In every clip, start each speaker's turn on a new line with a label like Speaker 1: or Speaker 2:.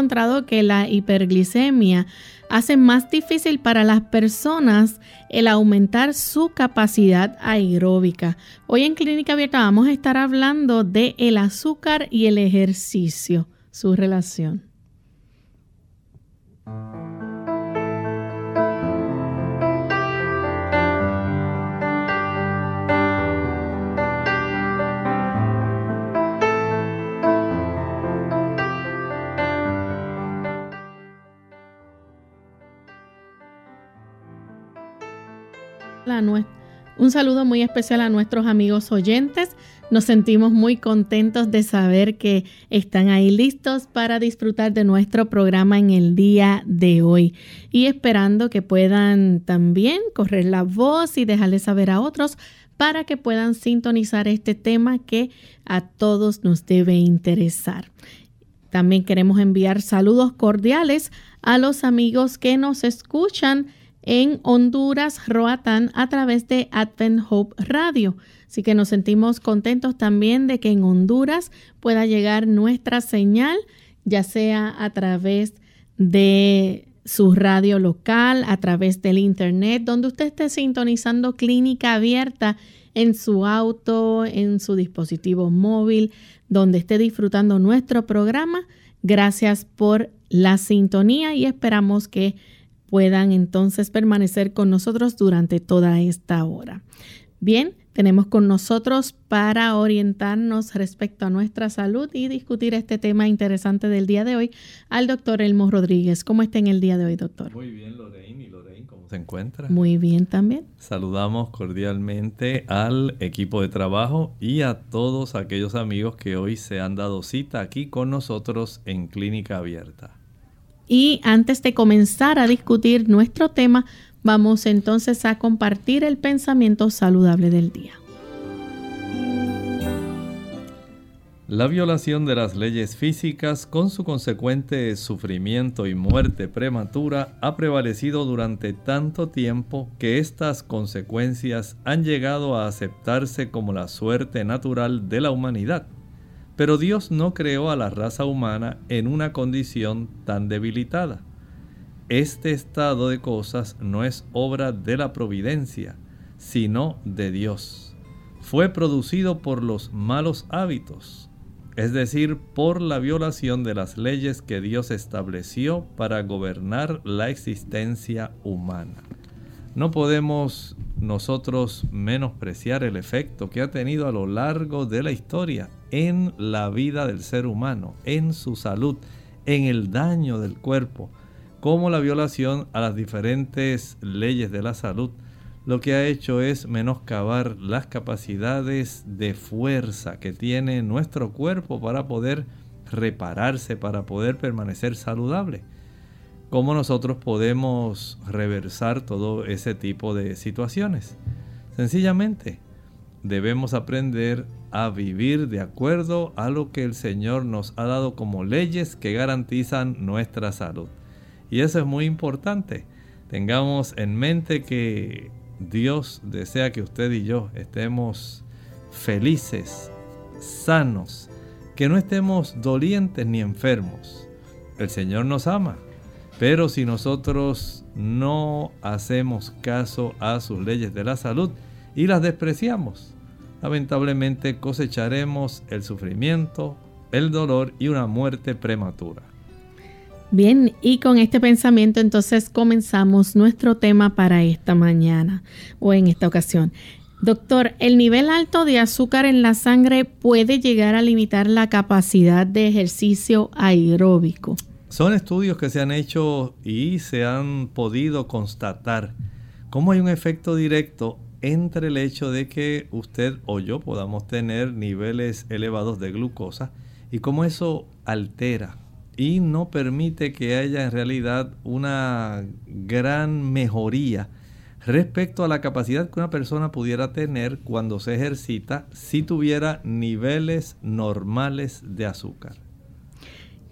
Speaker 1: Encontrado que la hiperglicemia hace más difícil para las personas el aumentar su capacidad aeróbica. Hoy en Clínica Abierta vamos a estar hablando de el azúcar y el ejercicio, su relación. Un saludo muy especial a nuestros amigos oyentes. Nos sentimos muy contentos de saber que están ahí listos para disfrutar de nuestro programa en el día de hoy y esperando que puedan también correr la voz y dejarle saber a otros para que puedan sintonizar este tema que a todos nos debe interesar. También queremos enviar saludos cordiales a los amigos que nos escuchan en Honduras, Roatán, a través de Advent Hope Radio. Así que nos sentimos contentos también de que en Honduras pueda llegar nuestra señal, ya sea a través de su radio local, a través del internet, donde usted esté sintonizando clínica abierta en su auto, en su dispositivo móvil, donde esté disfrutando nuestro programa. Gracias por la sintonía y esperamos que puedan entonces permanecer con nosotros durante toda esta hora. Bien, tenemos con nosotros para orientarnos respecto a nuestra salud y discutir este tema interesante del día de hoy al doctor Elmo Rodríguez. ¿Cómo está en el día de hoy, doctor?
Speaker 2: Muy bien, Lorraine. ¿Y Lorraine cómo se encuentra?
Speaker 1: Muy bien también.
Speaker 2: Saludamos cordialmente al equipo de trabajo y a todos aquellos amigos que hoy se han dado cita aquí con nosotros en Clínica Abierta.
Speaker 1: Y antes de comenzar a discutir nuestro tema, vamos entonces a compartir el pensamiento saludable del día.
Speaker 2: La violación de las leyes físicas con su consecuente sufrimiento y muerte prematura ha prevalecido durante tanto tiempo que estas consecuencias han llegado a aceptarse como la suerte natural de la humanidad. Pero Dios no creó a la raza humana en una condición tan debilitada. Este estado de cosas no es obra de la providencia, sino de Dios. Fue producido por los malos hábitos, es decir, por la violación de las leyes que Dios estableció para gobernar la existencia humana. No podemos nosotros menospreciar el efecto que ha tenido a lo largo de la historia en la vida del ser humano, en su salud, en el daño del cuerpo, como la violación a las diferentes leyes de la salud, lo que ha hecho es menoscabar las capacidades de fuerza que tiene nuestro cuerpo para poder repararse, para poder permanecer saludable. ¿Cómo nosotros podemos reversar todo ese tipo de situaciones? Sencillamente, debemos aprender a vivir de acuerdo a lo que el Señor nos ha dado como leyes que garantizan nuestra salud. Y eso es muy importante. Tengamos en mente que Dios desea que usted y yo estemos felices, sanos, que no estemos dolientes ni enfermos. el Señor nos ama. Pero si nosotros no hacemos caso a sus leyes de la salud y las despreciamos, lamentablemente cosecharemos el sufrimiento, el dolor y una muerte prematura.
Speaker 1: Bien, y con este pensamiento entonces comenzamos nuestro tema para esta mañana o en esta ocasión. Doctor, ¿el nivel alto de azúcar en la sangre puede llegar a limitar la capacidad de ejercicio aeróbico?
Speaker 2: Son estudios que se han hecho y se han podido constatar cómo hay un efecto directo entre el hecho de que usted o yo podamos tener niveles elevados de glucosa y cómo eso altera y no permite que haya en realidad una gran mejoría respecto a la capacidad que una persona pudiera tener cuando se ejercita si tuviera niveles normales de azúcar.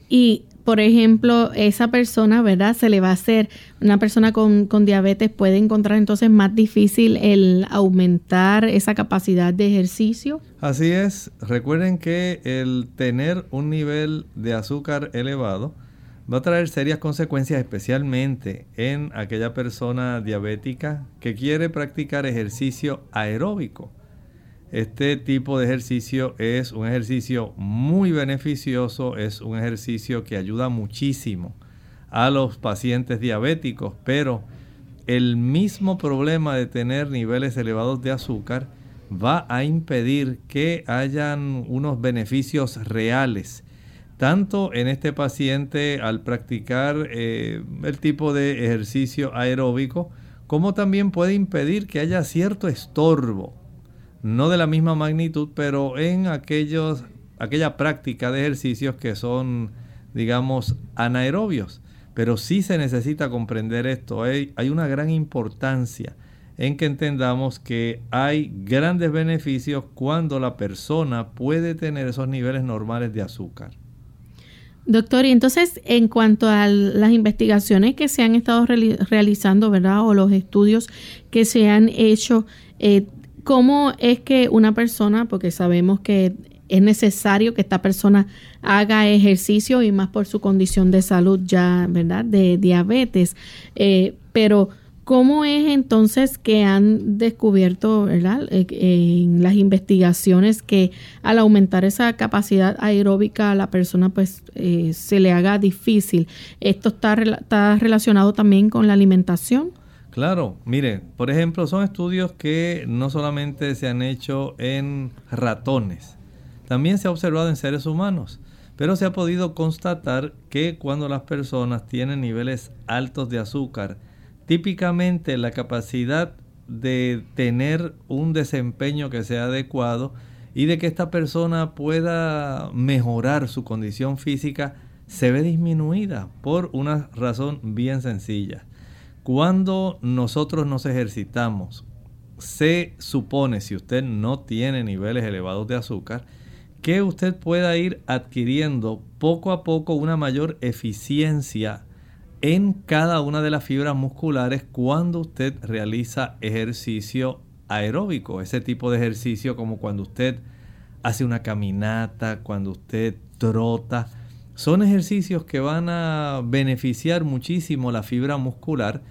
Speaker 1: Y, por ejemplo, esa persona, ¿verdad? Se le va a hacer, una persona con, con, diabetes puede encontrar entonces más difícil el aumentar esa capacidad de ejercicio.
Speaker 2: Así es, recuerden que el tener un nivel de azúcar elevado va a traer serias consecuencias especialmente en aquella persona diabética que quiere practicar ejercicio aeróbico. Este tipo de ejercicio es un ejercicio muy beneficioso, es un ejercicio que ayuda muchísimo a los pacientes diabéticos, pero el mismo problema de tener niveles elevados de azúcar va a impedir que hayan unos beneficios reales, tanto en este paciente al practicar eh, el tipo de ejercicio aeróbico, como también puede impedir que haya cierto estorbo no de la misma magnitud, pero en aquellos, aquella práctica de ejercicios que son, digamos, anaerobios. Pero sí se necesita comprender esto. Hay, una gran importancia en que entendamos que hay grandes beneficios cuando la persona puede tener esos niveles normales de azúcar.
Speaker 1: Doctor, y entonces en cuanto a las investigaciones que se han estado realizando, ¿verdad? O los estudios que se han hecho, eh, ¿Cómo es que una persona, porque sabemos que es necesario que esta persona haga ejercicio y más por su condición de salud ya, ¿verdad? De diabetes. Eh, pero, ¿cómo es entonces que han descubierto, ¿verdad? Eh, en las investigaciones que al aumentar esa capacidad aeróbica a la persona pues eh, se le haga difícil? ¿Esto está, está relacionado también con la alimentación?
Speaker 2: Claro, mire, por ejemplo, son estudios que no solamente se han hecho en ratones, también se ha observado en seres humanos, pero se ha podido constatar que cuando las personas tienen niveles altos de azúcar, típicamente la capacidad de tener un desempeño que sea adecuado y de que esta persona pueda mejorar su condición física se ve disminuida por una razón bien sencilla. Cuando nosotros nos ejercitamos, se supone, si usted no tiene niveles elevados de azúcar, que usted pueda ir adquiriendo poco a poco una mayor eficiencia en cada una de las fibras musculares cuando usted realiza ejercicio aeróbico, ese tipo de ejercicio como cuando usted hace una caminata, cuando usted trota, son ejercicios que van a beneficiar muchísimo la fibra muscular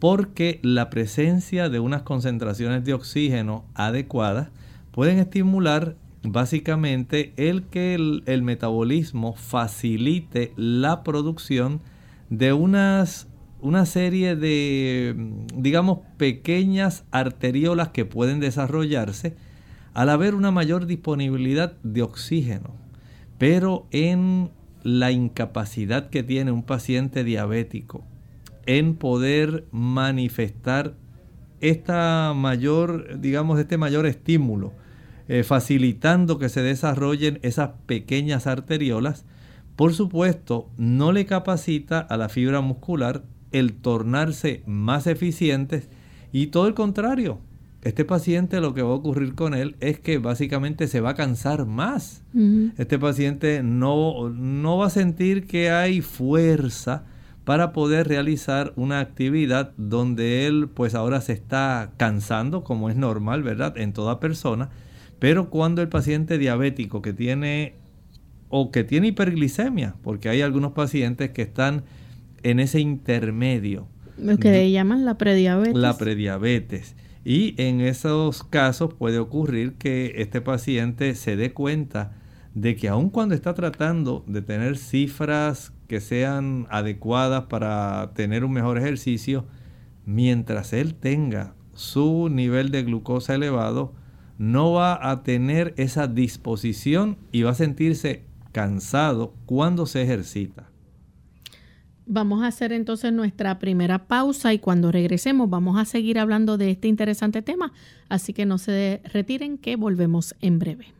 Speaker 2: porque la presencia de unas concentraciones de oxígeno adecuadas pueden estimular básicamente el que el, metabolismo facilite la producción de unas, una serie de, digamos, pequeñas arteriolas que pueden desarrollarse al haber una mayor disponibilidad de oxígeno. Pero en la incapacidad que tiene un paciente diabético en poder manifestar esta mayor, digamos, este mayor estímulo, eh, facilitando que se desarrollen esas pequeñas arteriolas, por supuesto, no le capacita a la fibra muscular el tornarse más eficientes y todo el contrario. Este paciente lo que va a ocurrir con él es que básicamente se va a cansar más. Este paciente no, no va a sentir que hay fuerza para poder realizar una actividad donde él pues ahora se está cansando, como es normal, ¿verdad? En toda persona. Pero cuando el paciente diabético que tiene o que tiene hiperglicemia, porque hay algunos pacientes que están en ese intermedio.
Speaker 1: Lo que llaman la prediabetes.
Speaker 2: La prediabetes. Y en esos casos puede ocurrir que este paciente se dé cuenta de que aun cuando está tratando de tener cifras que sean adecuadas para tener un mejor ejercicio, mientras él tenga su nivel de glucosa elevado, no va a tener esa disposición y va a sentirse cansado cuando se ejercita.
Speaker 1: Vamos a hacer entonces nuestra primera pausa y cuando regresemos vamos a seguir hablando de este interesante tema, así que no se retiren que volvemos en breve.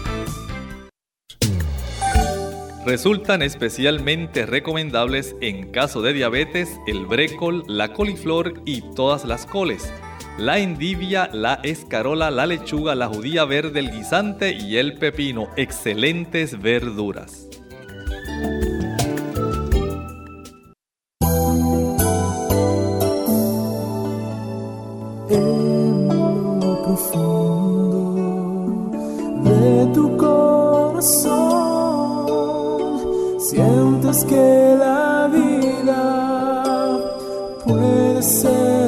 Speaker 2: Resultan especialmente recomendables en caso de diabetes el brécol, la coliflor y todas las coles, la endivia, la escarola, la lechuga, la judía verde, el guisante y el pepino, excelentes verduras.
Speaker 3: Que la vida puede ser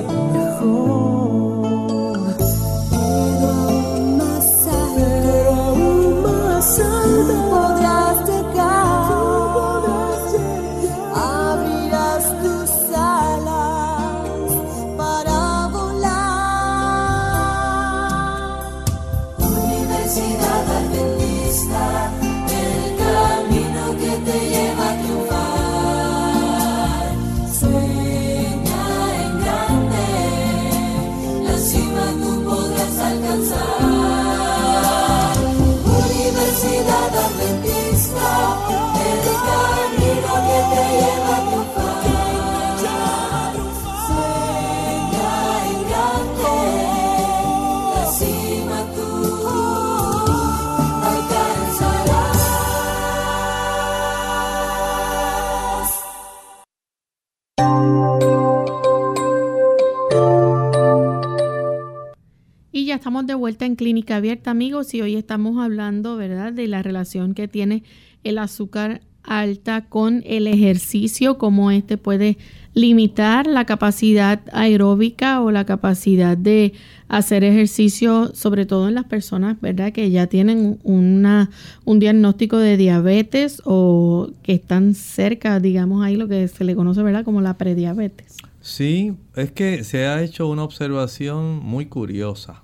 Speaker 1: en Clínica Abierta, amigos, y hoy estamos hablando, ¿verdad?, de la relación que tiene el azúcar alta con el ejercicio, cómo este puede limitar la capacidad aeróbica o la capacidad de hacer ejercicio, sobre todo en las personas, ¿verdad?, que ya tienen una, un diagnóstico de diabetes o que están cerca, digamos ahí lo que se le conoce, ¿verdad?, como la prediabetes.
Speaker 2: Sí, es que se ha hecho una observación muy curiosa.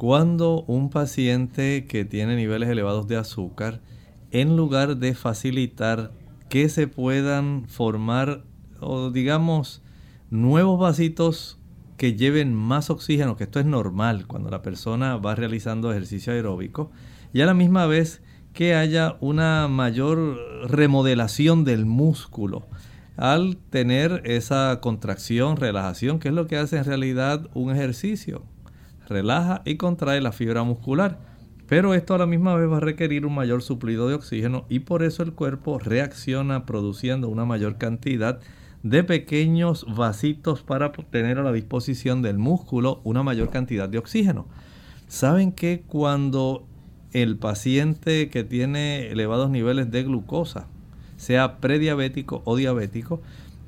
Speaker 2: Cuando un paciente que tiene niveles elevados de azúcar, en lugar de facilitar que se puedan formar, o digamos, nuevos vasitos que lleven más oxígeno, que esto es normal cuando la persona va realizando ejercicio aeróbico, y a la misma vez que haya una mayor remodelación del músculo al tener esa contracción, relajación, que es lo que hace en realidad un ejercicio relaja y contrae la fibra muscular. Pero esto a la misma vez va a requerir un mayor suplido de oxígeno y por eso el cuerpo reacciona produciendo una mayor cantidad de pequeños vasitos para tener a la disposición del músculo una mayor cantidad de oxígeno. Saben que cuando el paciente que tiene elevados niveles de glucosa, sea prediabético o diabético,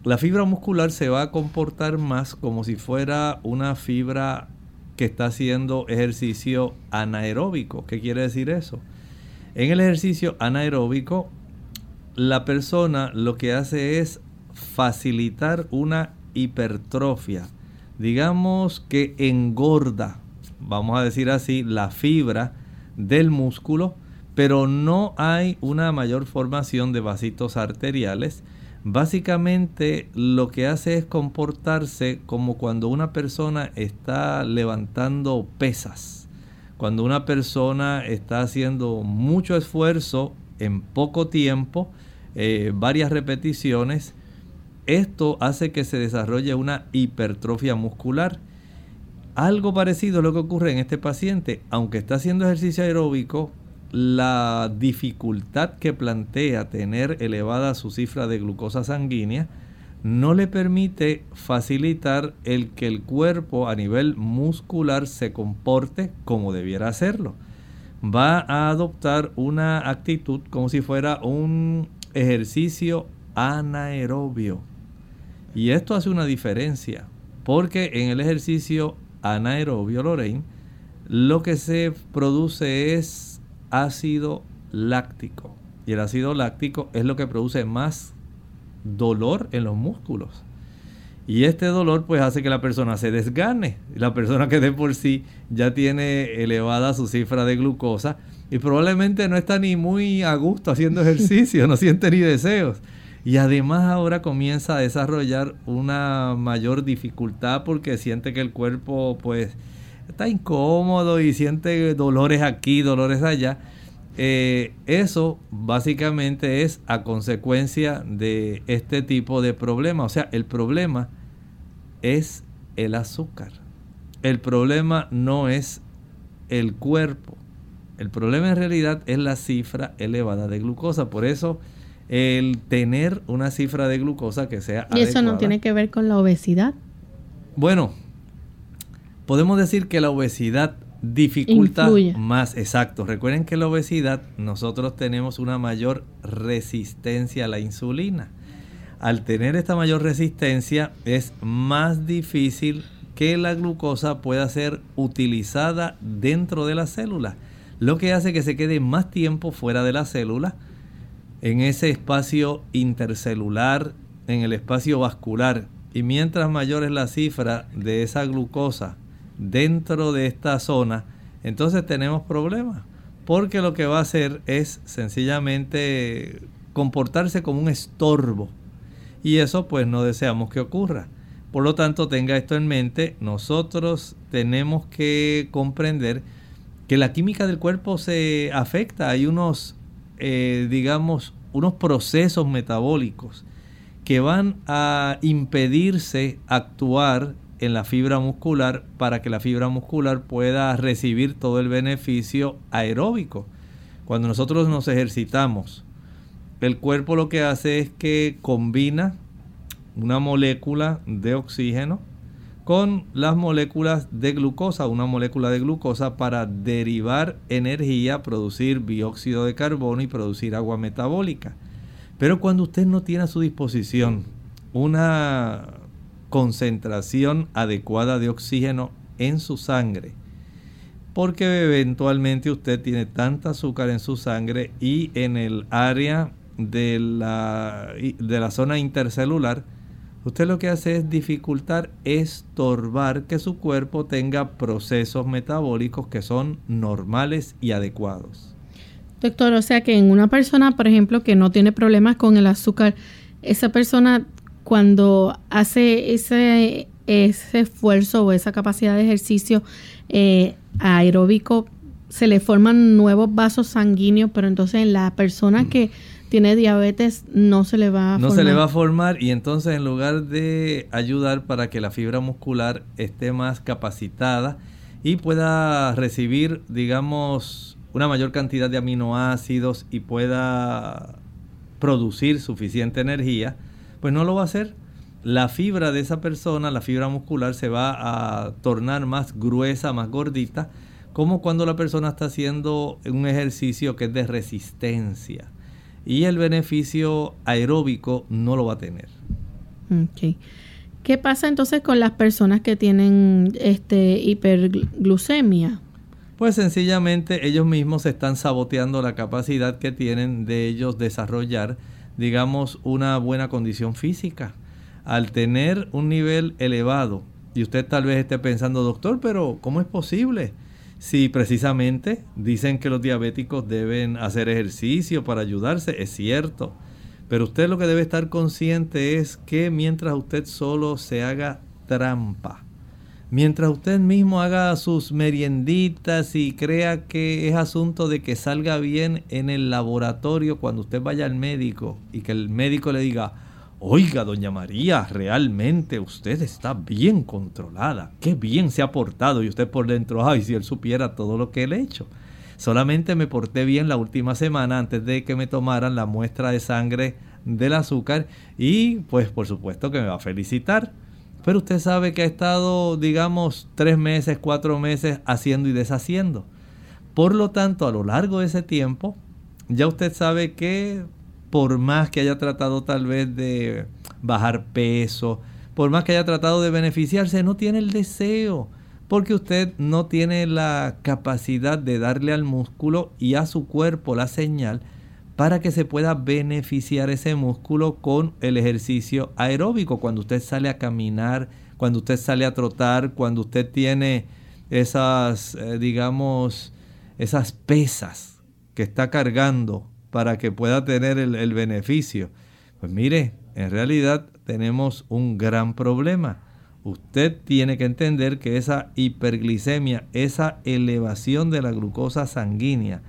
Speaker 2: la fibra muscular se va a comportar más como si fuera una fibra que está haciendo ejercicio anaeróbico. ¿Qué quiere decir eso? En el ejercicio anaeróbico, la persona lo que hace es facilitar una hipertrofia. Digamos que engorda, vamos a decir así, la fibra del músculo, pero no hay una mayor formación de vasitos arteriales Básicamente lo que hace es comportarse como cuando una persona está levantando pesas, cuando una persona está haciendo mucho esfuerzo en poco tiempo, eh, varias repeticiones, esto hace que se desarrolle una hipertrofia muscular Algo parecido es lo que ocurre en este paciente. Aunque está haciendo ejercicio aeróbico, la dificultad que plantea tener elevada su cifra de glucosa sanguínea no le permite facilitar el que el cuerpo a nivel muscular se comporte como debiera hacerlo. Va a adoptar una actitud como si fuera un ejercicio anaerobio. Y esto hace una diferencia, porque en el ejercicio anaerobio, Lorraine, lo que se produce es ácido láctico. Y el ácido láctico es lo que produce más dolor en los músculos. Y este dolor pues hace que la persona se desgane. La persona que de por sí ya tiene elevada su cifra de glucosa y probablemente no está ni muy a gusto haciendo ejercicio, no siente ni deseos. Y además ahora comienza a desarrollar una mayor dificultad porque siente que el cuerpo pues está incómodo y siente dolores aquí, dolores allá. Eh, eso básicamente es a consecuencia de este tipo de problema. O sea, el problema es el azúcar. El problema no es el cuerpo. El problema en realidad es la cifra elevada de glucosa. Por eso el tener una cifra de glucosa que sea...
Speaker 1: ¿Y eso no tiene que ver con la obesidad?
Speaker 2: Bueno, podemos decir que la obesidad dificulta más, exacto. Recuerden que la obesidad nosotros tenemos una mayor resistencia a la insulina. Al tener esta mayor resistencia es más difícil que la glucosa pueda ser utilizada dentro de la célula, lo que hace que se quede más tiempo fuera de la célula, en ese espacio intercelular, en el espacio vascular. Y mientras mayor es la cifra de esa glucosa dentro de esta zona, entonces tenemos problemas. Porque lo que va a hacer es sencillamente comportarse como un estorbo. Y eso pues no deseamos que ocurra. Por lo tanto, tenga esto en mente, nosotros tenemos que comprender que la química del cuerpo se afecta. Hay unos, eh, digamos, unos procesos metabólicos que van a impedirse actuar en la fibra muscular para que la fibra muscular pueda recibir todo el beneficio aeróbico. Cuando nosotros nos ejercitamos, el cuerpo lo que hace es que combina una molécula de oxígeno con las moléculas de glucosa, una molécula de glucosa para derivar energía, producir dióxido de carbono y producir agua metabólica. Pero cuando usted no tiene a su disposición una concentración adecuada de oxígeno en su sangre. Porque eventualmente usted tiene tanta azúcar en su sangre y en el área de la, de la zona intercelular, usted lo que hace es dificultar, estorbar que su cuerpo tenga procesos metabólicos que son normales y adecuados.
Speaker 1: Doctor, o sea que en una persona, por ejemplo, que no tiene problemas con el azúcar, esa persona cuando hace ese, ese esfuerzo o esa capacidad de ejercicio eh, aeróbico, se le forman nuevos vasos sanguíneos, pero entonces en la persona que tiene diabetes no se le va a
Speaker 2: no se le va a formar y entonces en lugar de ayudar para que la fibra muscular esté más capacitada y pueda recibir, digamos, una mayor cantidad de aminoácidos y pueda producir suficiente energía, pues no lo va a hacer. La fibra de esa persona, la fibra muscular, se va a tornar más gruesa, más gordita, como cuando la persona está haciendo un ejercicio que es de resistencia. Y el beneficio aeróbico no lo va a tener.
Speaker 1: ¿Qué pasa entonces con las personas que tienen este hiperglucemia?
Speaker 2: Pues sencillamente ellos mismos están saboteando la capacidad que tienen de ellos desarrollar digamos, una buena condición física. Al tener un nivel elevado, y usted tal vez esté pensando, doctor, pero ¿cómo es posible? Si precisamente dicen que los diabéticos deben hacer ejercicio para ayudarse, es cierto. Pero usted lo que debe estar consciente es que mientras usted solo se haga trampa, mientras usted mismo haga sus merienditas y crea que es asunto de que salga bien en el laboratorio cuando usted vaya al médico y que el médico le diga, Oiga, doña María, realmente usted está bien controlada. Qué bien se ha portado y usted por dentro, ay, si él supiera todo lo que él ha hecho. Solamente me porté bien la última semana antes de que me tomaran la muestra de sangre del azúcar y pues por supuesto que me va a felicitar. Pero usted sabe que ha estado, digamos, tres meses, cuatro meses haciendo y deshaciendo. Por lo tanto, a lo largo de ese tiempo, ya usted sabe que por más que haya tratado tal vez de bajar peso, por más que haya tratado de beneficiarse, no tiene el deseo, porque usted no tiene la capacidad de darle al músculo y a su cuerpo la señal para que se pueda beneficiar ese músculo con el ejercicio aeróbico. Cuando usted sale a caminar, cuando usted sale a trotar, cuando usted tiene esas, eh, digamos, esas pesas que está cargando para que pueda tener el, el beneficio. Pues mire, en realidad tenemos un gran problema. Usted tiene que entender que esa hiperglicemia, esa elevación de la glucosa sanguínea,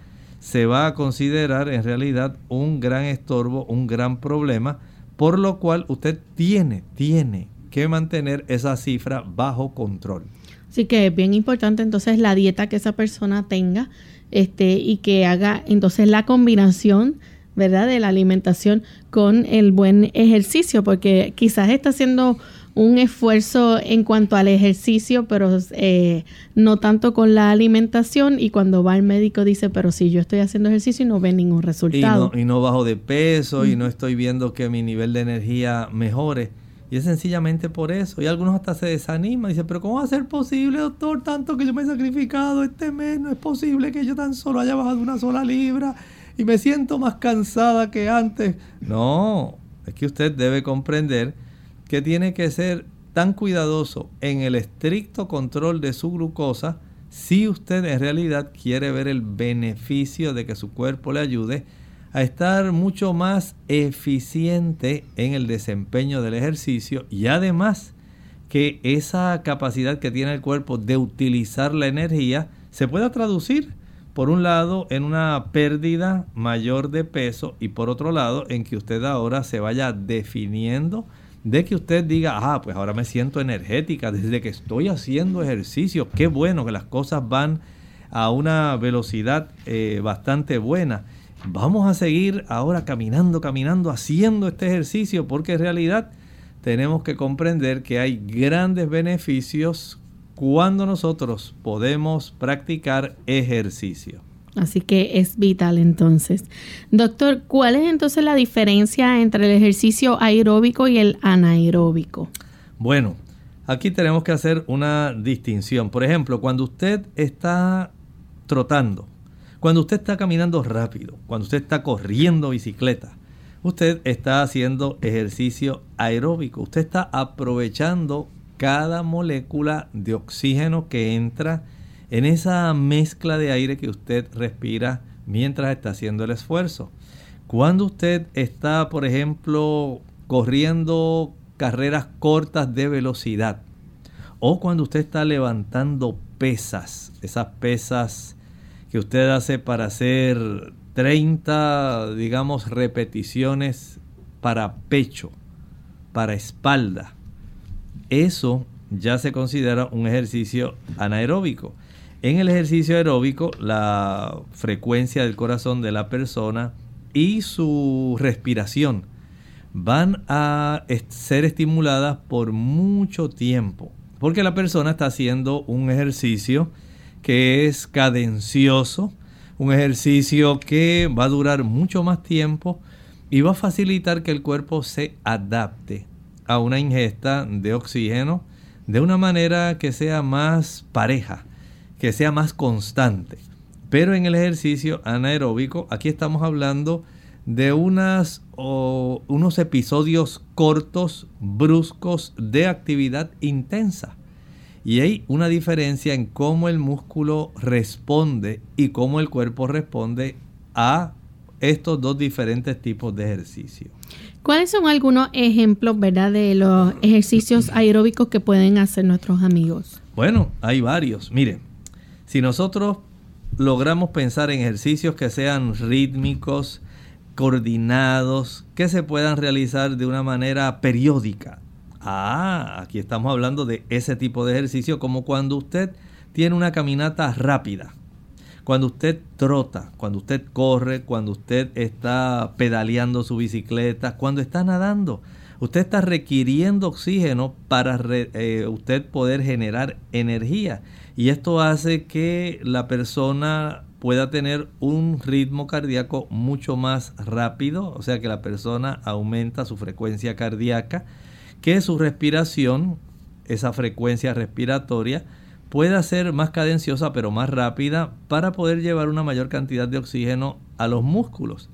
Speaker 2: se va a considerar en realidad un gran estorbo, un gran problema, por lo cual usted tiene, tiene que mantener esa cifra bajo control.
Speaker 1: Así que es bien importante entonces la dieta que esa persona tenga este, y que haga entonces la combinación, ¿verdad? De la alimentación con el buen ejercicio, porque quizás está haciendo un esfuerzo en cuanto al ejercicio, pero eh, no tanto con la alimentación. Y cuando va al médico dice, pero si yo estoy haciendo ejercicio y no ve ningún resultado.
Speaker 2: Y no, bajo de peso y no estoy viendo que mi nivel de energía mejore. Y es sencillamente por eso. Y algunos hasta se desaniman. Dicen, pero ¿cómo va a ser posible, doctor? Tanto que yo me he sacrificado este mes. No es posible que yo tan solo haya bajado una sola libra. Y me siento más cansada que antes. No, es que usted debe comprender que tiene que ser tan cuidadoso en el estricto control de su glucosa si usted en realidad quiere ver el beneficio de que su cuerpo le ayude a estar mucho más eficiente en el desempeño del ejercicio y además que esa capacidad que tiene el cuerpo de utilizar la energía se pueda traducir por un lado en una pérdida mayor de peso y por otro lado en que usted ahora se vaya definiendo de que usted diga, ah, pues ahora me siento energética desde que estoy haciendo ejercicio. Qué bueno que las cosas van a una velocidad eh, bastante buena. Vamos a seguir ahora caminando, caminando, haciendo este ejercicio, porque en realidad tenemos que comprender que hay grandes beneficios cuando nosotros podemos practicar ejercicio.
Speaker 1: Así que es vital entonces. Doctor, ¿cuál es entonces la diferencia entre el ejercicio aeróbico y el anaeróbico?
Speaker 2: Bueno, aquí tenemos que hacer una distinción. Por ejemplo, cuando usted está trotando, cuando usted está caminando rápido, cuando usted está corriendo bicicleta, usted está haciendo ejercicio aeróbico. Usted está aprovechando cada molécula de oxígeno que entra en esa mezcla de aire que usted respira mientras está haciendo el esfuerzo. Cuando usted está, por ejemplo, corriendo carreras cortas de velocidad o cuando usted está levantando pesas, esas pesas que usted hace para hacer 30, digamos, repeticiones para pecho, para espalda, eso ya se considera un ejercicio anaeróbico. En el ejercicio aeróbico, la frecuencia del corazón de la persona y su respiración van a ser estimuladas por mucho tiempo, porque la persona está haciendo un ejercicio que es cadencioso, un ejercicio que va a durar mucho más tiempo y va a facilitar que el cuerpo se adapte a una ingesta de oxígeno de una manera que sea más pareja que sea más constante. Pero en el ejercicio anaeróbico, aquí estamos hablando de unas, unos episodios cortos, bruscos de actividad intensa. Y hay una diferencia en cómo el músculo responde y cómo el cuerpo responde a estos dos diferentes tipos de ejercicio.
Speaker 1: ¿Cuáles son algunos ejemplos, verdad, de los ejercicios aeróbicos que pueden hacer nuestros amigos?
Speaker 2: Bueno, hay varios. Miren, si nosotros logramos pensar en ejercicios que sean rítmicos, coordinados, que se puedan realizar de una manera periódica. Ah, aquí estamos hablando de ese tipo de ejercicio como cuando usted tiene una caminata rápida, cuando usted trota, cuando usted corre, cuando usted está pedaleando su bicicleta, cuando está nadando. Usted está requiriendo oxígeno para eh, usted poder generar energía. Y esto hace que la persona pueda tener un ritmo cardíaco mucho más rápido, o sea que la persona aumenta su frecuencia cardíaca, que su respiración, esa frecuencia respiratoria, pueda ser más cadenciosa pero más rápida para poder llevar una mayor cantidad de oxígeno a los músculos.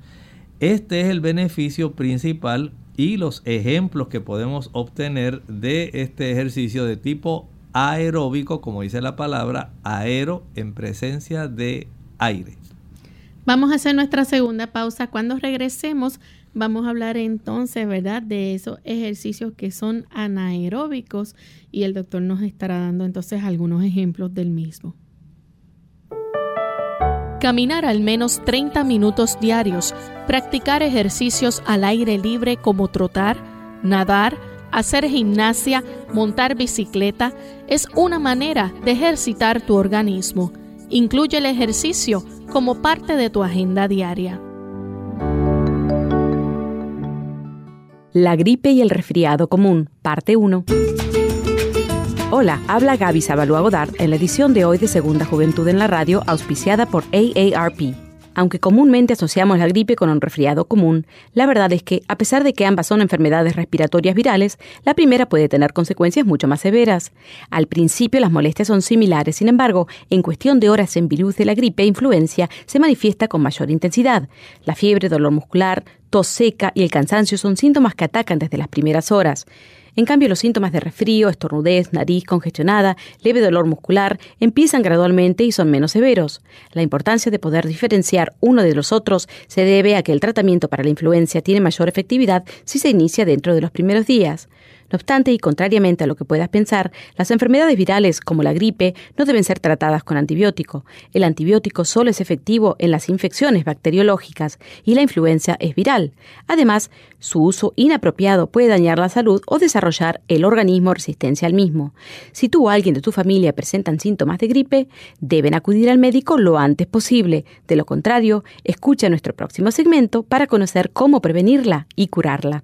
Speaker 2: Este es el beneficio principal y los ejemplos que podemos obtener de este ejercicio de tipo aeróbico, como dice la palabra, aero en presencia de aire.
Speaker 1: Vamos a hacer nuestra segunda pausa. Cuando regresemos, vamos a hablar entonces, ¿verdad?, de esos ejercicios que son anaeróbicos y el doctor nos estará dando entonces algunos ejemplos del mismo.
Speaker 4: Caminar al menos 30 minutos diarios, practicar ejercicios al aire libre como trotar, nadar, hacer gimnasia, montar bicicleta, es una manera de ejercitar tu organismo. Incluye el ejercicio como parte de tu agenda diaria.
Speaker 5: La gripe y el resfriado común, parte 1. Hola, habla Gaby Sabalua Godard en la edición de hoy de Segunda Juventud en la Radio, auspiciada por AARP. Aunque comúnmente asociamos la gripe con un resfriado común, la verdad es que, a pesar de que ambas son enfermedades respiratorias virales, la primera puede tener consecuencias mucho más severas. Al principio las molestias son similares, sin embargo, en cuestión de horas en virus de la gripe e influencia se manifiesta con mayor intensidad. La fiebre, dolor muscular, tos seca y el cansancio son síntomas que atacan desde las primeras horas. En cambio, los síntomas de resfrío, estornudez, nariz congestionada, leve dolor muscular empiezan gradualmente y son menos severos. La importancia de poder diferenciar uno de los otros se debe a que el tratamiento para la influencia tiene mayor efectividad si se inicia dentro de los primeros días. No obstante, y contrariamente a lo que puedas pensar, las enfermedades virales como la gripe no deben ser tratadas con antibiótico. El antibiótico solo es efectivo en las infecciones bacteriológicas y la influenza es viral. Además, su uso inapropiado puede dañar la salud o desarrollar el organismo resistencia al mismo. Si tú o alguien de tu familia presentan síntomas de gripe, deben acudir al médico lo antes posible. De lo contrario, escucha nuestro próximo segmento para conocer cómo prevenirla y curarla.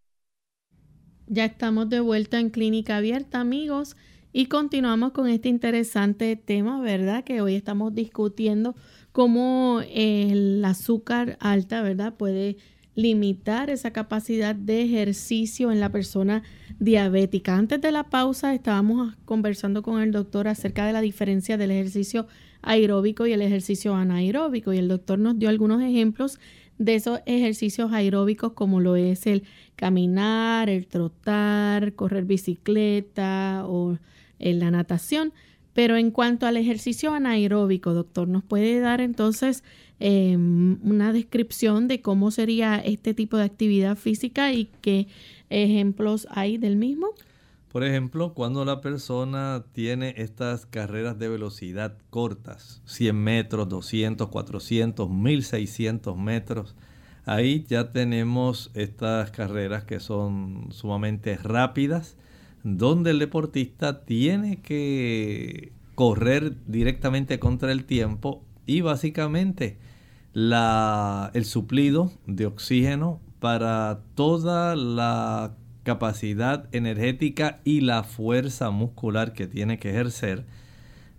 Speaker 1: Ya estamos de vuelta en Clínica Abierta, amigos, y continuamos con este interesante tema, ¿verdad? Que hoy estamos discutiendo cómo el azúcar alta, ¿verdad? Puede limitar esa capacidad de ejercicio en la persona diabética. Antes de la pausa estábamos conversando con el doctor acerca de la diferencia del ejercicio aeróbico y el ejercicio anaeróbico y el doctor nos dio algunos ejemplos de esos ejercicios aeróbicos como lo es el caminar, el trotar, correr bicicleta o en la natación. Pero en cuanto al ejercicio anaeróbico, doctor, ¿nos puede dar entonces em, una descripción de cómo sería este tipo de actividad física y qué ejemplos hay del mismo?
Speaker 2: Por ejemplo, cuando la persona tiene estas carreras de velocidad cortas, 100 metros, 200, 400, 1600 metros, ahí ya tenemos estas carreras que son sumamente rápidas, donde el deportista tiene que correr directamente contra el tiempo y básicamente el suplido de oxígeno para toda la capacidad energética y la fuerza muscular que tiene que ejercer,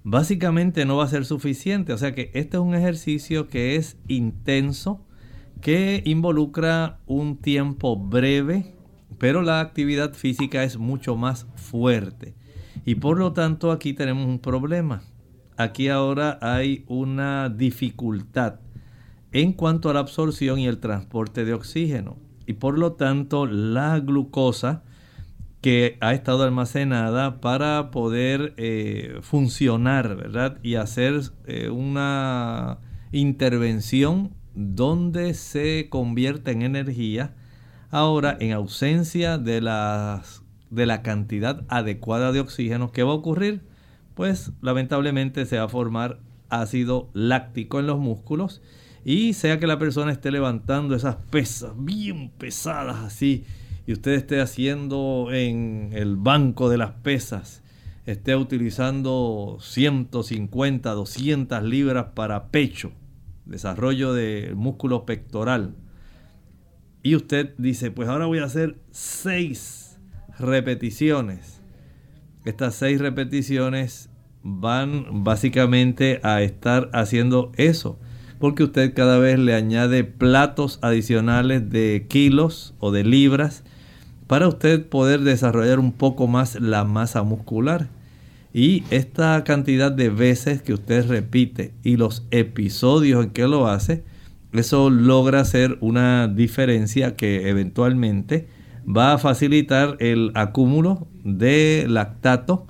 Speaker 2: básicamente no va a ser suficiente. O sea que este es un ejercicio que es intenso, que involucra un tiempo breve, pero la actividad física es mucho más fuerte. Y por lo tanto aquí tenemos un problema. Aquí ahora hay una dificultad en cuanto a la absorción y el transporte de oxígeno. Y por lo tanto la glucosa que ha estado almacenada para poder eh, funcionar, ¿verdad? Y hacer eh, una intervención donde se convierte en energía, ahora en ausencia de, las, de la cantidad adecuada de oxígeno, ¿qué va a ocurrir? Pues lamentablemente se va a formar ácido láctico en los músculos y sea que la persona esté levantando esas pesas bien pesadas así y usted esté haciendo en el banco de las pesas, esté utilizando 150, 200 libras para pecho, desarrollo de músculo pectoral. Y usted dice, pues ahora voy a hacer 6 repeticiones. Estas 6 repeticiones van básicamente a estar haciendo eso porque usted cada vez le añade platos adicionales de kilos o de libras para usted poder desarrollar un poco más la masa muscular. Y esta cantidad de veces que usted repite y los episodios en que lo hace, eso logra hacer una diferencia que eventualmente va a facilitar el acúmulo de lactato.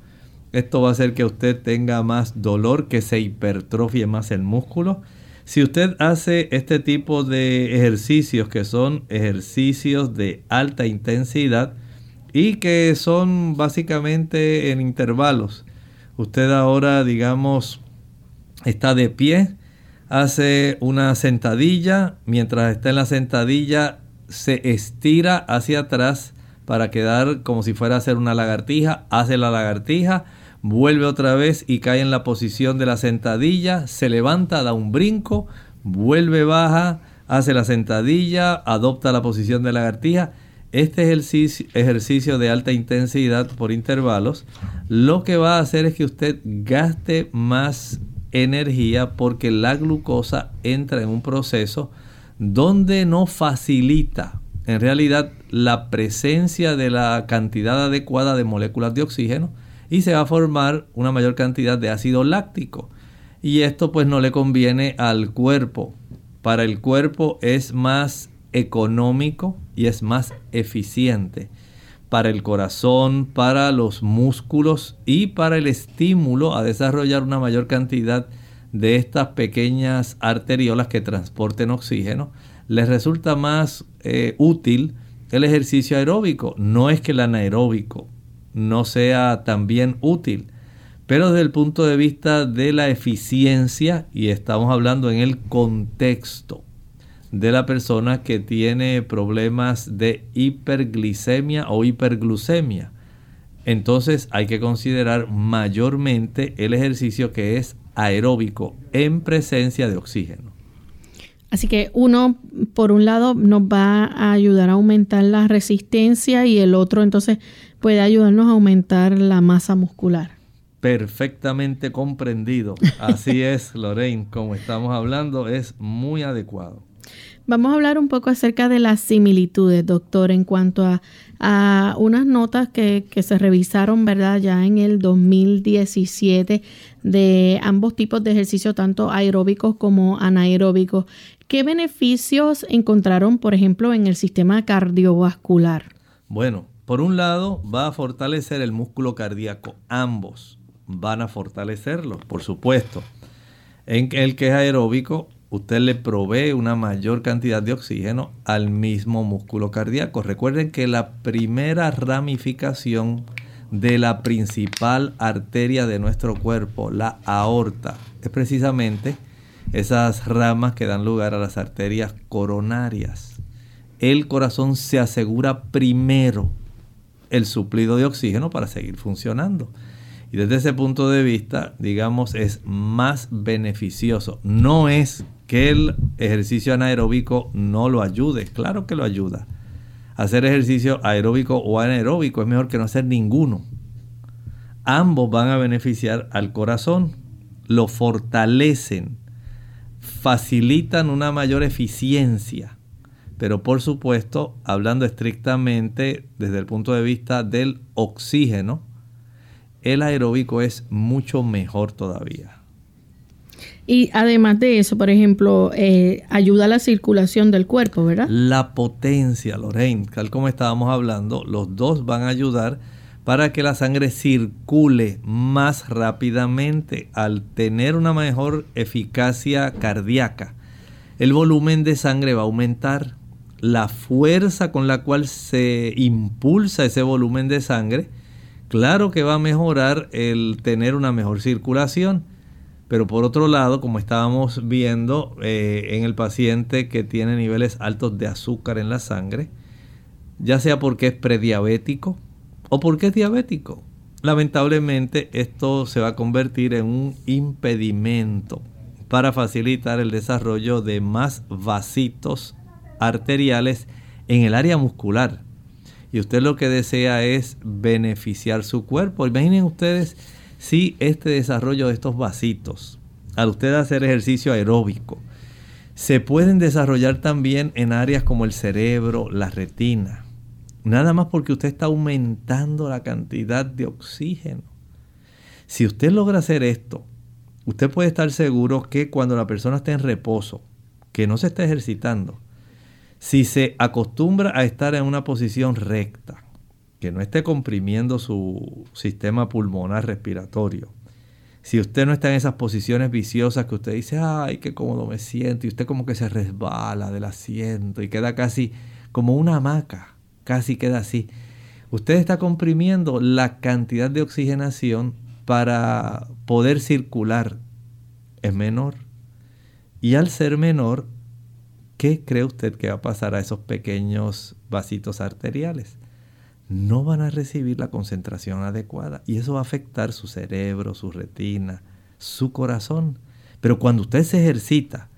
Speaker 2: Esto va a hacer que usted tenga más dolor, que se hipertrofie más el músculo si usted hace este tipo de ejercicios que son ejercicios de alta intensidad y que son básicamente en intervalos, usted ahora digamos está de pie, hace una sentadilla, mientras está en la sentadilla se estira hacia atrás para quedar como si fuera a hacer una lagartija, hace la lagartija, vuelve otra vez y cae en la posición de la sentadilla, se levanta, da un brinco, vuelve baja, hace la sentadilla, adopta la posición de lagartija. Este ejercicio, ejercicio de alta intensidad por intervalos lo que va a hacer es que usted gaste más energía porque la glucosa entra en un proceso donde no facilita en realidad la presencia de la cantidad adecuada de moléculas de oxígeno y se va a formar una mayor cantidad de ácido láctico. Y esto pues no le conviene al cuerpo. Para el cuerpo es más económico y es más eficiente. Para el corazón, para los músculos y para el estímulo a desarrollar una mayor cantidad de estas pequeñas arteriolas que transporten oxígeno, les resulta más eh, útil el ejercicio aeróbico. No es que el anaeróbico no sea también útil. Pero desde el punto de vista de la eficiencia, y estamos hablando en el contexto de la persona que tiene problemas de hiperglicemia o hiperglucemia, entonces hay que considerar mayormente el ejercicio que es aeróbico en presencia de oxígeno.
Speaker 1: Así que uno, por un lado, nos va a ayudar a aumentar la resistencia y el otro entonces puede ayudarnos a aumentar la masa muscular.
Speaker 2: Perfectamente comprendido. Así es, Lorraine, como estamos hablando, es muy adecuado.
Speaker 1: Vamos a hablar un poco acerca de las similitudes, doctor, en cuanto a, a unas notas que, que, se revisaron, ¿verdad? Ya en el 2017 de ambos tipos de ejercicio, tanto aeróbicos como anaeróbicos. ¿Qué beneficios encontraron, por ejemplo, en el sistema cardiovascular?
Speaker 2: Bueno, por un lado, va a fortalecer el músculo cardíaco. Ambos van a fortalecerlo, por supuesto. En el que es aeróbico, usted le provee una mayor cantidad de oxígeno al mismo músculo cardíaco. Recuerden que la primera ramificación de la principal arteria de nuestro cuerpo, la aorta, es precisamente esas ramas que dan lugar a las arterias coronarias. El corazón se asegura primero el suplido de oxígeno para seguir funcionando. Y desde ese punto de vista, digamos, es más beneficioso. No es que el ejercicio anaeróbico no lo ayude. Claro que lo ayuda. Hacer ejercicio aeróbico o anaeróbico es mejor que no hacer ninguno. Ambos van a beneficiar al corazón, lo fortalecen, facilitan una mayor eficiencia. Pero por supuesto, hablando estrictamente desde el punto de vista del oxígeno, el aeróbico es mucho mejor todavía.
Speaker 1: Y además de eso, por ejemplo, eh, ayuda a la circulación del cuerpo, ¿verdad?
Speaker 2: La potencia, Lorraine, tal como estábamos hablando, los dos van a ayudar para que la sangre circule más rápidamente al tener una mejor eficacia cardíaca. El volumen de sangre va a aumentar, la fuerza con la cual se impulsa ese volumen de sangre, claro que va a mejorar el tener una mejor circulación. Pero por otro lado, como estábamos viendo eh, en el paciente que tiene niveles altos de azúcar en la sangre, ya sea porque es prediabético o porque es diabético, lamentablemente esto se va a convertir en un impedimento para facilitar el desarrollo de más vasitos arteriales en el área muscular. Y usted lo que desea es beneficiar su cuerpo. Imaginen ustedes si este desarrollo de estos vasitos, al usted hacer ejercicio aeróbico, se pueden desarrollar también en áreas como el cerebro, la retina. Nada más porque usted está aumentando la cantidad de oxígeno. Si usted logra hacer esto, usted puede estar seguro que cuando la persona está en reposo, que no se está ejercitando, si se acostumbra a estar en una posición recta, que no esté comprimiendo su sistema pulmonar respiratorio. Si usted no está en esas posiciones viciosas que usted dice, ay, qué cómodo me siento, y usted como que se resbala del asiento y queda casi como una hamaca, casi queda así. Usted está comprimiendo la cantidad de oxigenación para poder circular. Es menor. Y al ser menor, ¿qué cree usted que va a pasar a esos pequeños vasitos arteriales? no van a recibir la concentración adecuada y eso va a afectar su cerebro, su retina, su corazón. Pero cuando usted se ejercita,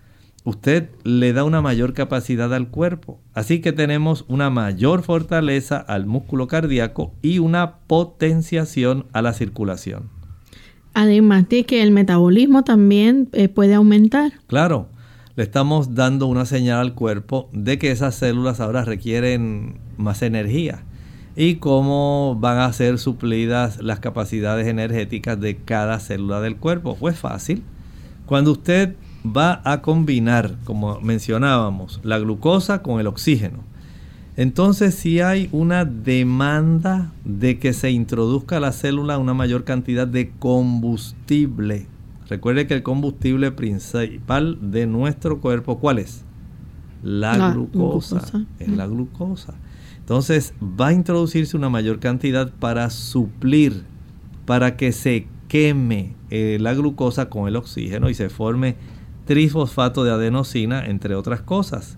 Speaker 2: usted le da una mayor capacidad al cuerpo. Así que tenemos una mayor fortaleza al músculo cardíaco y una potenciación a la circulación.
Speaker 1: Además de que el metabolismo también eh, puede aumentar.
Speaker 2: Claro, le estamos dando una señal al cuerpo de que esas células ahora requieren más energía y cómo van a ser suplidas las capacidades energéticas de cada célula del cuerpo. Pues fácil. Cuando usted va a combinar, como mencionábamos, la glucosa con el oxígeno, entonces si hay una demanda de que se introduzca a la célula una mayor cantidad de combustible. Recuerde que el combustible principal de nuestro cuerpo, ¿cuál es? La, glucosa. Es la glucosa. Entonces va a introducirse una mayor cantidad para suplir, para que se queme eh, la glucosa con el oxígeno y se forme trifosfato de adenosina, entre otras cosas,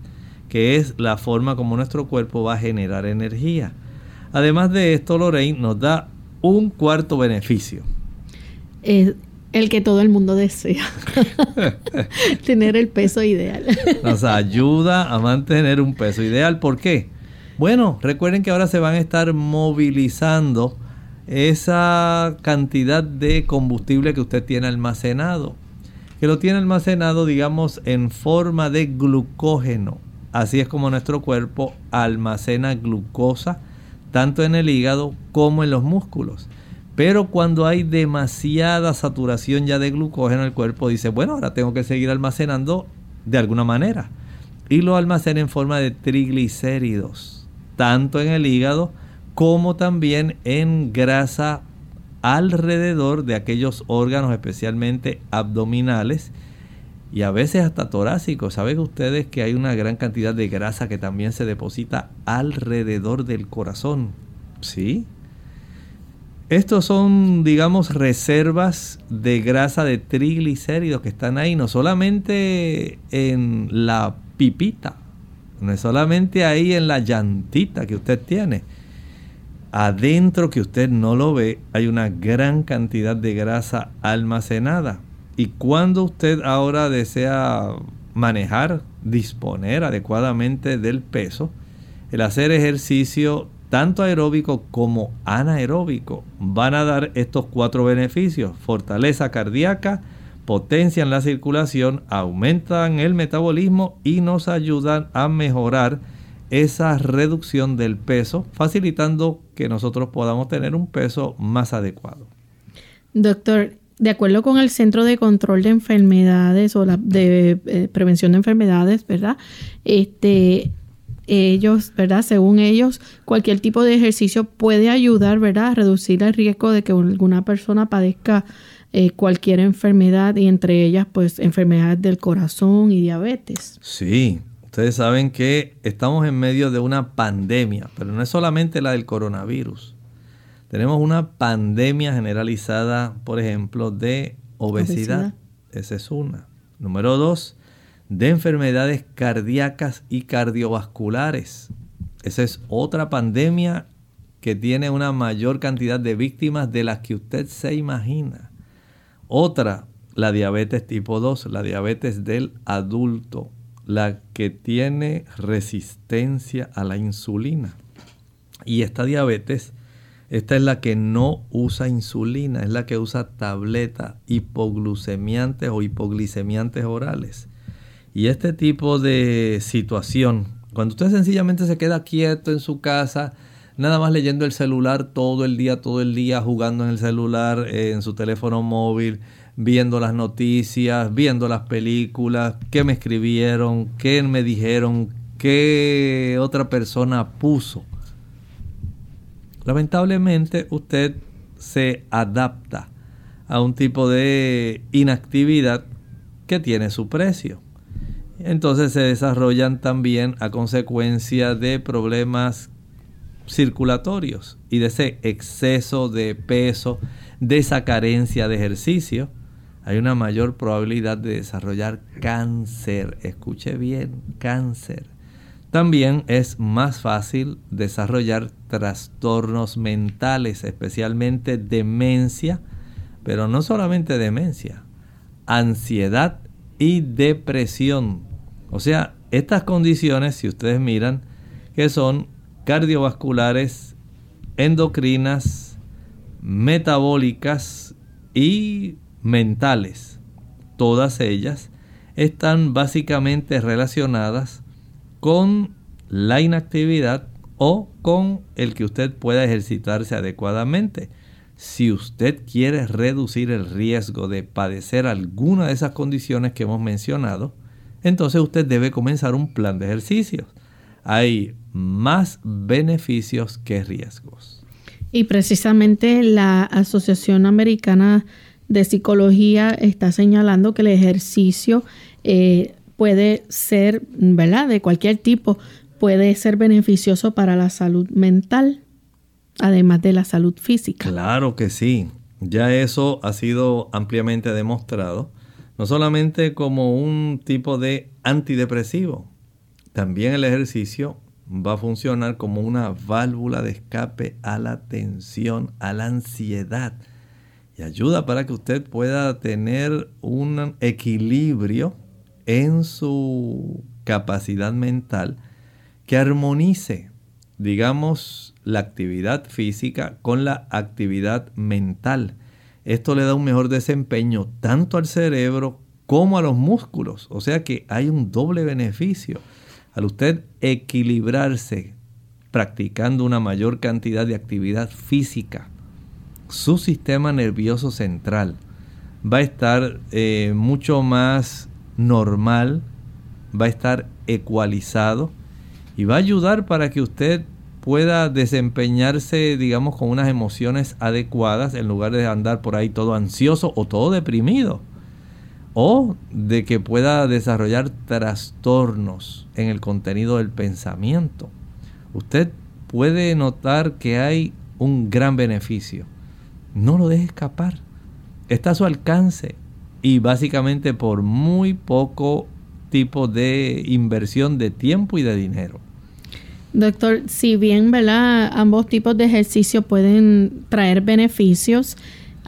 Speaker 2: que es la forma como nuestro cuerpo va a generar energía. Además de esto, Lorraine nos da un cuarto beneficio.
Speaker 1: El que todo el mundo desea. tener el peso ideal.
Speaker 2: Nos ayuda a mantener un peso ideal. ¿Por qué? Bueno, recuerden que ahora se van a estar movilizando esa cantidad de combustible que usted tiene almacenado. Que lo tiene almacenado, digamos, en forma de glucógeno. Así es como nuestro cuerpo almacena glucosa tanto en el hígado como en los músculos. Pero cuando hay demasiada saturación ya de glucógeno, el cuerpo dice, bueno, ahora tengo que seguir almacenando de alguna manera. Y lo almacena en forma de triglicéridos tanto en el hígado como también en grasa alrededor de aquellos órganos, especialmente abdominales y a veces hasta torácicos. ¿Saben ustedes que hay una gran cantidad de grasa que también se deposita alrededor del corazón? Sí. Estos son, digamos, reservas de grasa de triglicéridos que están ahí, no solamente en la pipita no es solamente ahí en la llantita que usted tiene. Adentro que usted no lo ve, hay una gran cantidad de grasa almacenada. Y cuando usted ahora desea manejar, disponer adecuadamente del peso, el hacer ejercicio tanto aeróbico como anaeróbico van a dar estos cuatro beneficios. Fortaleza cardíaca, potencian la circulación, aumentan el metabolismo y nos ayudan a mejorar esa reducción del peso, facilitando que nosotros podamos tener un peso más adecuado.
Speaker 1: Doctor, de acuerdo con el Centro de Control de Enfermedades o la de eh, Prevención de Enfermedades, ¿verdad? Este, ellos, ¿verdad? Según ellos, cualquier tipo de ejercicio puede ayudar, ¿verdad? A reducir el riesgo de que alguna persona padezca eh, cualquier enfermedad y entre ellas, pues, enfermedades del corazón y diabetes.
Speaker 2: Sí, ustedes saben que estamos en medio de una pandemia, pero no es solamente la del coronavirus. Tenemos una pandemia generalizada, por ejemplo, de obesidad. Esa es una. Número dos, de enfermedades cardíacas y cardiovasculares. Esa es otra pandemia que tiene una mayor cantidad de víctimas de las que usted se imagina. Otra, la diabetes tipo 2, la diabetes del adulto, la que tiene resistencia a la insulina. Y esta diabetes esta es la que no usa insulina, es la que usa tabletas hipoglucemiantes o hipoglicemiantes orales. Y este tipo de situación, cuando usted sencillamente se queda quieto en su casa, nada más leyendo el celular todo el día, todo el día, jugando en el celular, eh, en su teléfono móvil, viendo las noticias, viendo las películas, qué me escribieron, qué me dijeron, qué otra persona puso Lamentablemente usted se adapta a un tipo de inactividad que tiene su precio. Entonces se desarrollan también a consecuencia de problemas circulatorios y de ese exceso de peso, de esa carencia de ejercicio, hay una mayor probabilidad de desarrollar cáncer. Escuche bien, cáncer. También es más fácil desarrollar trastornos mentales, especialmente demencia, pero no solamente demencia, ansiedad y depresión. O sea, estas condiciones, si ustedes miran, que son cardiovasculares, endocrinas, metabólicas y mentales, todas ellas están básicamente relacionadas con la inactividad o con el que usted pueda ejercitarse adecuadamente. Si usted quiere reducir el riesgo de padecer alguna de esas condiciones que hemos mencionado, entonces usted debe comenzar un plan de ejercicios. Hay más beneficios que riesgos.
Speaker 1: Y precisamente la Asociación Americana de Psicología está señalando que el ejercicio eh, puede ser, ¿verdad? De cualquier tipo, puede ser beneficioso para la salud mental, además de la salud física.
Speaker 2: Claro que sí. Ya eso ha sido ampliamente demostrado, no solamente como un tipo de antidepresivo, también el ejercicio va a funcionar como una válvula de escape a la tensión, a la ansiedad y ayuda para que usted pueda tener un equilibrio en su capacidad mental que armonice, digamos, la actividad física con la actividad mental. Esto le da un mejor desempeño tanto al cerebro como a los músculos. O sea que hay un doble beneficio. Al usted equilibrarse practicando una mayor cantidad de actividad física, su sistema nervioso central va a estar eh, mucho más normal, va a estar ecualizado y va a ayudar para que usted pueda desempeñarse, digamos, con unas emociones adecuadas en lugar de andar por ahí todo ansioso o todo deprimido. O de que pueda desarrollar trastornos en el contenido del pensamiento. Usted puede notar que hay un gran beneficio. No lo deje escapar. Está a su alcance y básicamente por muy poco tipo de inversión de tiempo y de dinero.
Speaker 1: Doctor, si bien ¿verdad? ambos tipos de ejercicio pueden traer beneficios,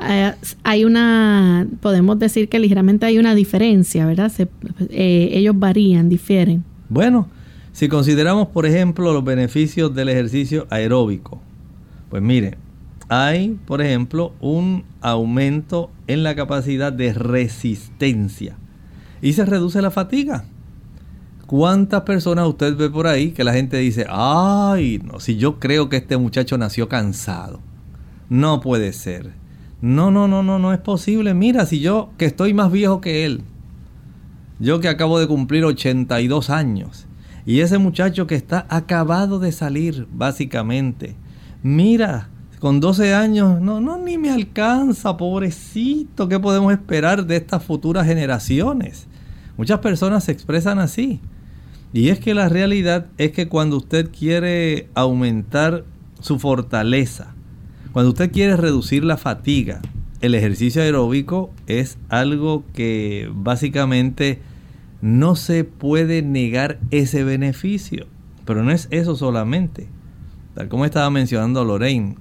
Speaker 1: eh, hay una, podemos decir que ligeramente hay una diferencia, ¿verdad? Eh, ellos varían, difieren.
Speaker 2: Bueno, si consideramos, por ejemplo, los beneficios del ejercicio aeróbico, pues mire, hay, por ejemplo, un aumento en la capacidad de resistencia y se reduce la fatiga. ¿Cuántas personas usted ve por ahí que la gente dice, ay, no, si yo creo que este muchacho nació cansado? No puede ser. No, no, no, no, no es posible. Mira, si yo que estoy más viejo que él, yo que acabo de cumplir 82 años, y ese muchacho que está acabado de salir, básicamente, mira, con 12 años, no, no, ni me alcanza, pobrecito, ¿qué podemos esperar de estas futuras generaciones? Muchas personas se expresan así. Y es que la realidad es que cuando usted quiere aumentar su fortaleza, cuando usted quiere reducir la fatiga, el ejercicio aeróbico es algo que básicamente no se puede negar ese beneficio. Pero no es eso solamente. Tal como estaba mencionando Lorraine,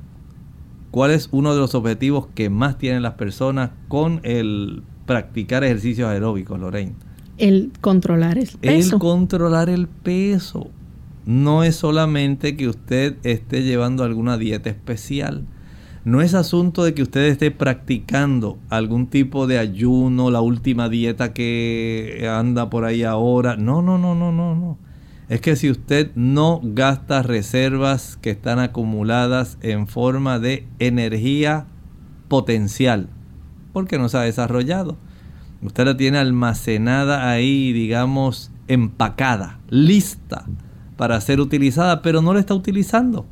Speaker 2: ¿cuál es uno de los objetivos que más tienen las personas con el practicar ejercicios aeróbicos, Lorraine?
Speaker 1: El controlar el peso.
Speaker 2: El controlar el peso. No es solamente que usted esté llevando alguna dieta especial no es asunto de que usted esté practicando algún tipo de ayuno, la última dieta que anda por ahí ahora. No, no, no, no, no, no. Es que si usted no gasta reservas que están acumuladas en forma de energía potencial, porque no se ha desarrollado. Usted la tiene almacenada ahí, digamos, empacada, lista para ser utilizada, pero no la está utilizando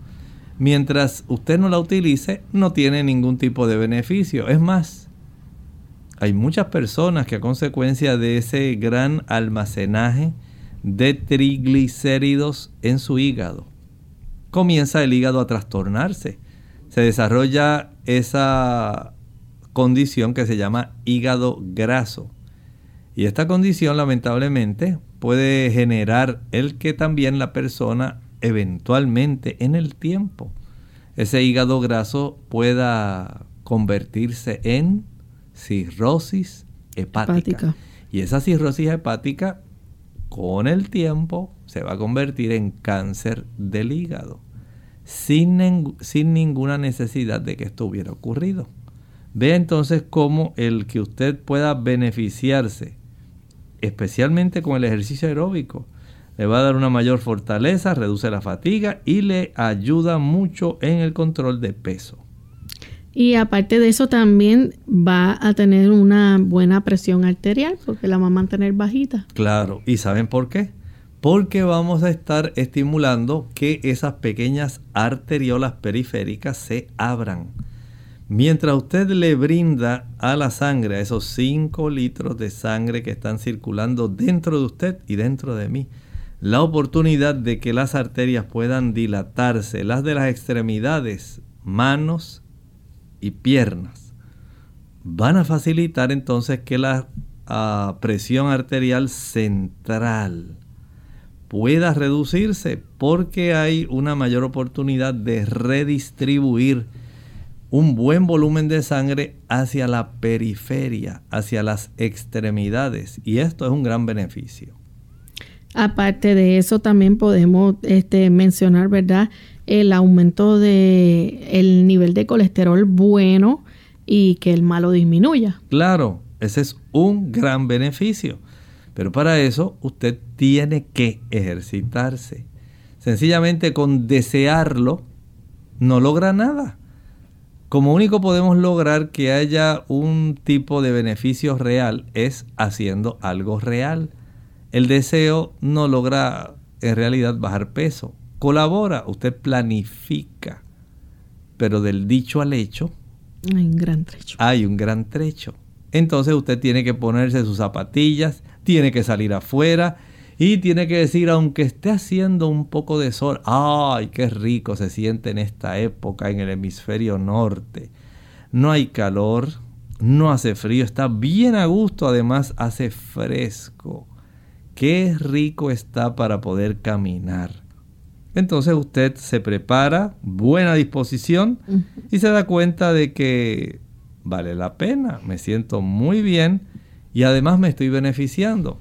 Speaker 2: mientras usted no la utilice, no tiene ningún tipo de beneficio. Es más, hay muchas personas que a consecuencia de ese gran almacenaje de triglicéridos en su hígado, comienza el hígado a trastornarse. Se desarrolla esa condición que se llama hígado graso. Y esta condición lamentablemente puede generar el que también la persona eventualmente en el tiempo ese hígado graso pueda convertirse en cirrosis hepática. Y esa cirrosis hepática con el tiempo se va a convertir en cáncer del hígado sin, sin ninguna necesidad de que esto hubiera ocurrido. Vea entonces cómo el que usted pueda beneficiarse, especialmente con el ejercicio aeróbico, le va a dar una mayor fortaleza, reduce la fatiga y le ayuda mucho en el control de peso.
Speaker 1: Y aparte de eso también va a tener una buena presión arterial porque la va a mantener bajita.
Speaker 2: Claro, ¿y saben por qué? Porque vamos a estar estimulando que esas pequeñas arteriolas periféricas se abran. Mientras usted le brinda a la sangre, a esos 5 litros de sangre que están circulando dentro de usted y dentro de mí, la oportunidad de que las arterias puedan dilatarse, las de las extremidades, manos y piernas, van a facilitar entonces que la ah, presión arterial central pueda reducirse porque hay una mayor oportunidad de redistribuir un buen volumen de sangre hacia la periferia, hacia las extremidades y esto es un gran beneficio.
Speaker 1: Aparte de eso, también podemos este, mencionar, ¿verdad? El aumento de el nivel de colesterol bueno y que el malo disminuya.
Speaker 2: Claro, ese es un gran beneficio. Pero para eso usted tiene que ejercitarse. Sencillamente con desearlo no logra nada. Como único podemos lograr que haya un tipo de beneficio real es haciendo algo real. El deseo no logra en realidad bajar peso. Colabora, usted planifica. Pero del dicho al hecho.
Speaker 1: Hay un gran trecho.
Speaker 2: Hay un gran trecho. Entonces usted tiene que ponerse sus zapatillas, tiene que salir afuera y tiene que decir, aunque esté haciendo un poco de sol, ¡ay, qué rico se siente en esta época en el hemisferio norte! No hay calor, no hace frío, está bien a gusto, además hace fresco qué rico está para poder caminar. Entonces usted se prepara, buena disposición, y se da cuenta de que vale la pena, me siento muy bien y además me estoy beneficiando.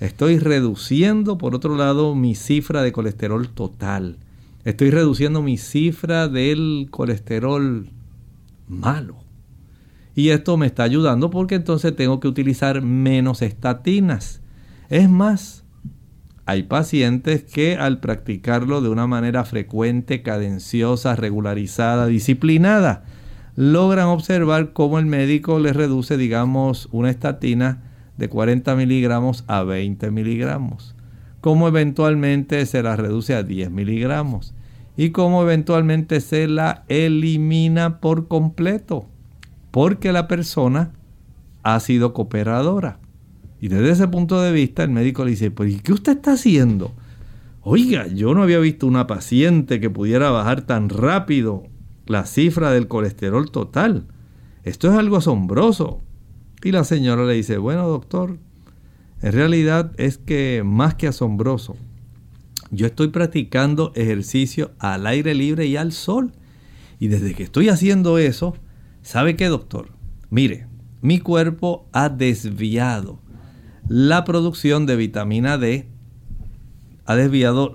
Speaker 2: Estoy reduciendo, por otro lado, mi cifra de colesterol total. Estoy reduciendo mi cifra del colesterol malo. Y esto me está ayudando porque entonces tengo que utilizar menos estatinas. Es más, hay pacientes que al practicarlo de una manera frecuente, cadenciosa, regularizada, disciplinada, logran observar cómo el médico les reduce, digamos, una estatina de 40 miligramos a 20 miligramos. Cómo eventualmente se la reduce a 10 miligramos. Y cómo eventualmente se la elimina por completo. Porque la persona ha sido cooperadora. Y desde ese punto de vista el médico le dice, pues ¿qué usted está haciendo? Oiga, yo no había visto una paciente que pudiera bajar tan rápido la cifra del colesterol total. Esto es algo asombroso. Y la señora le dice, bueno doctor, en realidad es que más que asombroso, yo estoy practicando ejercicio al aire libre y al sol. Y desde que estoy haciendo eso, ¿sabe qué doctor? Mire, mi cuerpo ha desviado la producción de vitamina D, ha desviado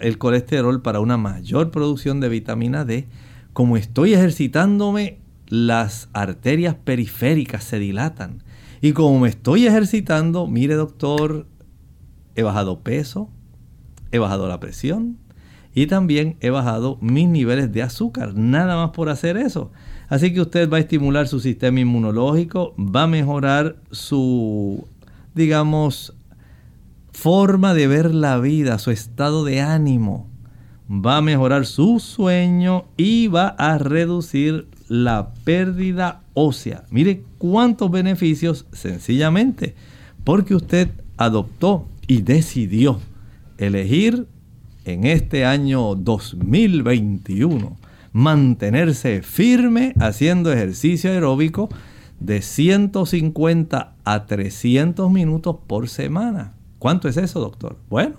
Speaker 2: el colesterol para una mayor producción de vitamina D. Como estoy ejercitándome, las arterias periféricas se dilatan. Y como me estoy ejercitando, mire doctor, he bajado peso, he bajado la presión y también he bajado mis niveles de azúcar, nada más por hacer eso. Así que usted va a estimular su sistema inmunológico, va a mejorar su digamos, forma de ver la vida, su estado de ánimo. Va a mejorar su sueño y va a reducir la pérdida ósea. Mire cuántos beneficios sencillamente porque usted adoptó y decidió elegir en este año 2021 mantenerse firme haciendo ejercicio aeróbico de 150 a 300 minutos por semana. ¿Cuánto es eso, doctor? Bueno,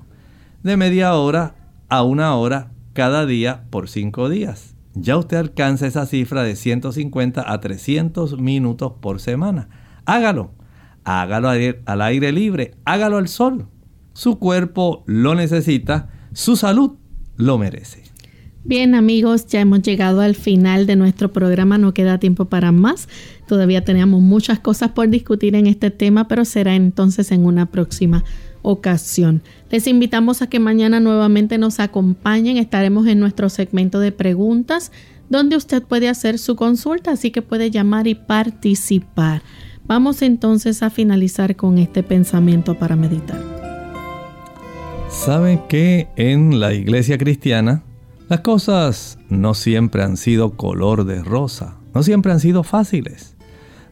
Speaker 2: de media hora a una hora cada día por 5 días. Ya usted alcanza esa cifra de 150 a 300 minutos por semana. Hágalo. Hágalo al aire libre. Hágalo al sol. Su cuerpo lo necesita. Su salud lo merece.
Speaker 1: Bien amigos, ya hemos llegado al final de nuestro programa, no queda tiempo para más. Todavía tenemos muchas cosas por discutir en este tema, pero será entonces en una próxima ocasión. Les invitamos a que mañana nuevamente nos acompañen. Estaremos en nuestro segmento de preguntas donde usted puede hacer su consulta, así que puede llamar y participar. Vamos entonces a finalizar con este pensamiento para meditar.
Speaker 2: ¿Saben que en la iglesia cristiana las cosas no siempre han sido color de rosa, no siempre han sido fáciles.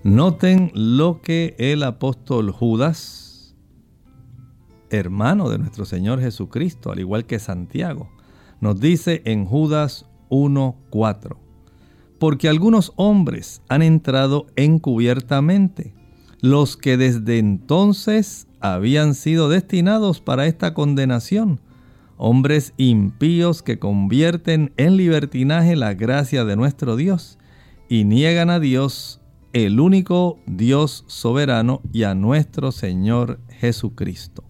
Speaker 2: Noten lo que el apóstol Judas, hermano de nuestro Señor Jesucristo, al igual que Santiago, nos dice en Judas 1.4. Porque algunos hombres han entrado encubiertamente, los que desde entonces habían sido destinados para esta condenación hombres impíos que convierten en libertinaje la gracia de nuestro Dios y niegan a Dios, el único Dios soberano, y a nuestro Señor Jesucristo.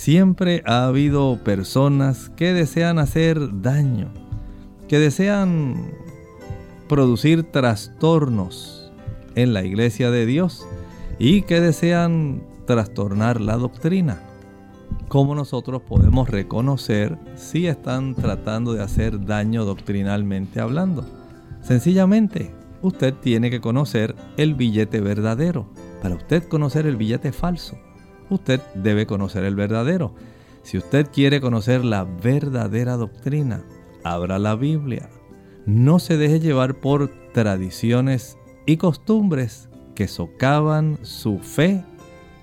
Speaker 2: Siempre ha habido personas que desean hacer daño, que desean producir trastornos en la iglesia de Dios y que desean trastornar la doctrina cómo nosotros podemos reconocer si están tratando de hacer daño doctrinalmente hablando. Sencillamente, usted tiene que conocer el billete verdadero. Para usted conocer el billete falso, usted debe conocer el verdadero. Si usted quiere conocer la verdadera doctrina, abra la Biblia. No se deje llevar por tradiciones y costumbres que socavan su fe,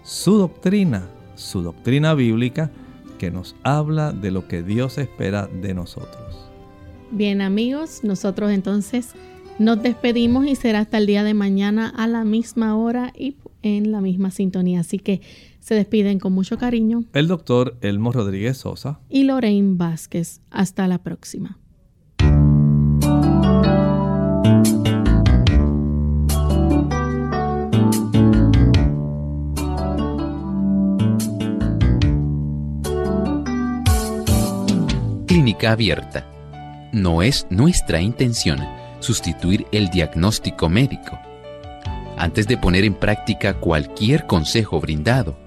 Speaker 2: su doctrina su doctrina bíblica que nos habla de lo que Dios espera de nosotros.
Speaker 1: Bien amigos, nosotros entonces nos despedimos y será hasta el día de mañana a la misma hora y en la misma sintonía. Así que se despiden con mucho cariño.
Speaker 2: El doctor Elmo Rodríguez Sosa.
Speaker 1: Y Lorraine Vázquez. Hasta la próxima.
Speaker 6: Clínica abierta. No es nuestra intención sustituir el diagnóstico médico. Antes de poner en práctica cualquier consejo brindado,